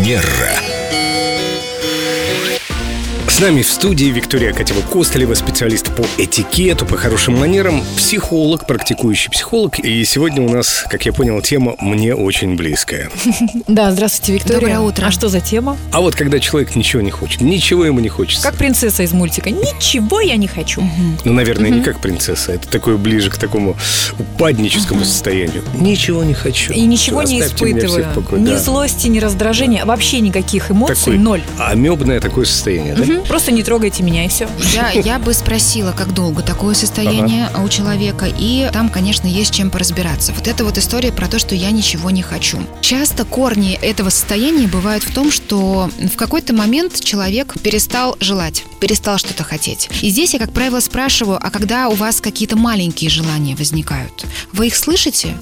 Манера. С нами в студии Виктория Катева-Костолева, специалист по этикету, по хорошим манерам, психолог, практикующий психолог. И сегодня у нас, как я понял, тема мне очень близкая. Да, здравствуйте, Виктория. Доброе утро. А что за тема? А вот когда человек ничего не хочет, ничего ему не хочется. Как принцесса из мультика. Ничего я не хочу. Ну, наверное, не как принцесса. Это такое ближе к такому упадническому состоянию. Ничего не хочу. И ничего не испытываю. Ни злости, ни раздражения. Вообще никаких эмоций. Ноль. Амебное такое состояние, да? Просто не трогайте меня, и все. Я, я бы спросила, как долго такое состояние у человека, и там, конечно, есть чем поразбираться. Вот это вот история про то, что я ничего не хочу. Часто корни этого состояния бывают в том, что в какой-то момент человек перестал желать, перестал что-то хотеть. И здесь я, как правило, спрашиваю, а когда у вас какие-то маленькие желания возникают, вы их слышите?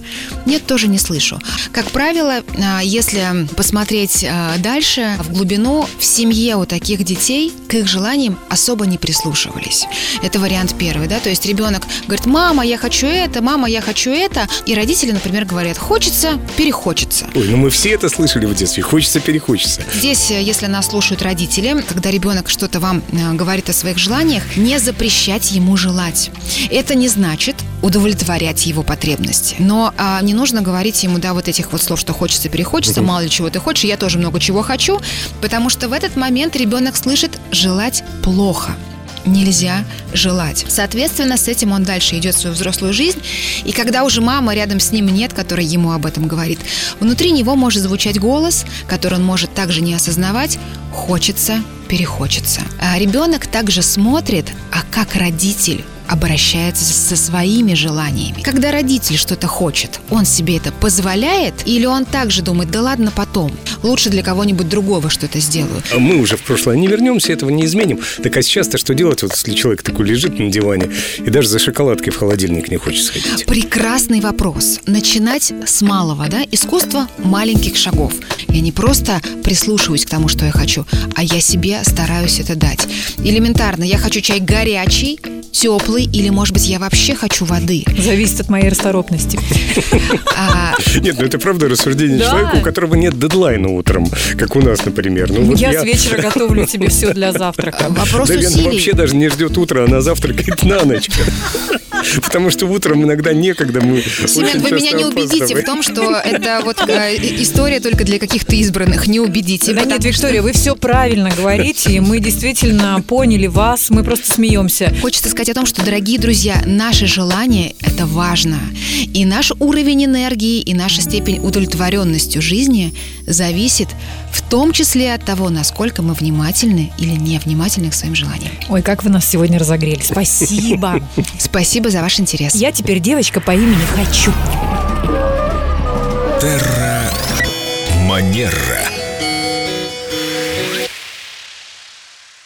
Нет, тоже не слышу. Как правило, а, если посмотреть а, дальше, в глубину, в семье у таких детей к их желаниям особо не прислушивались. Это вариант первый, да, то есть ребенок говорит, мама, я хочу это, мама, я хочу это, и родители, например, говорят, хочется, перехочется. Ой, ну мы все это слышали в детстве. Хочется, перехочется. Здесь, э, если нас слушают родители, когда ребенок что-то вам э, говорит о своих желаниях, не запрещать ему желать. Это не значит удовлетворять его потребности. Но а, не нужно говорить ему, да, вот этих вот слов, что хочется, перехочется, мало ли чего ты хочешь, я тоже много чего хочу, потому что в этот момент ребенок слышит желать плохо. Нельзя желать. Соответственно, с этим он дальше идет в свою взрослую жизнь. И когда уже мама рядом с ним нет, которая ему об этом говорит, внутри него может звучать голос, который он может также не осознавать, хочется, перехочется. А ребенок также смотрит, а как родитель обращается со своими желаниями. Когда родитель что-то хочет, он себе это позволяет или он также думает, да ладно потом, лучше для кого-нибудь другого что-то сделаю. А мы уже в прошлое не вернемся, этого не изменим. Так а сейчас-то что делать, вот если человек такой лежит на диване и даже за шоколадкой в холодильник не хочет сходить? Прекрасный вопрос. Начинать с малого, да? Искусство маленьких шагов. Я не просто прислушиваюсь к тому, что я хочу, а я себе стараюсь это дать. Элементарно, я хочу чай горячий, теплый, или, может быть, я вообще хочу воды. Зависит от моей расторопности. А, Нет, ну это правда рассуждение человека, у которого нет дедлайна утром, как у нас, например. Ну, вот Я с вечера готовлю тебе все для завтрака. вопрос усилий. вообще даже не ждет утра, она завтракает на ночь. Потому что утром иногда некогда мы Семен, вы меня не убедите в том, что это вот э, история только для каких-то избранных. Не убедите. Да нет, Виктория, вы все правильно говорите, и мы действительно поняли вас, мы просто смеемся. Хочется сказать о том, что, дорогие друзья, наше желание – это важно. И наш уровень энергии, и наша степень удовлетворенностью жизни зависит в том числе от того, насколько мы внимательны или невнимательны к своим желаниям. Ой, как вы нас сегодня разогрели. Спасибо. Спасибо за ваш интерес. Я теперь девочка по имени Хочу. Манера.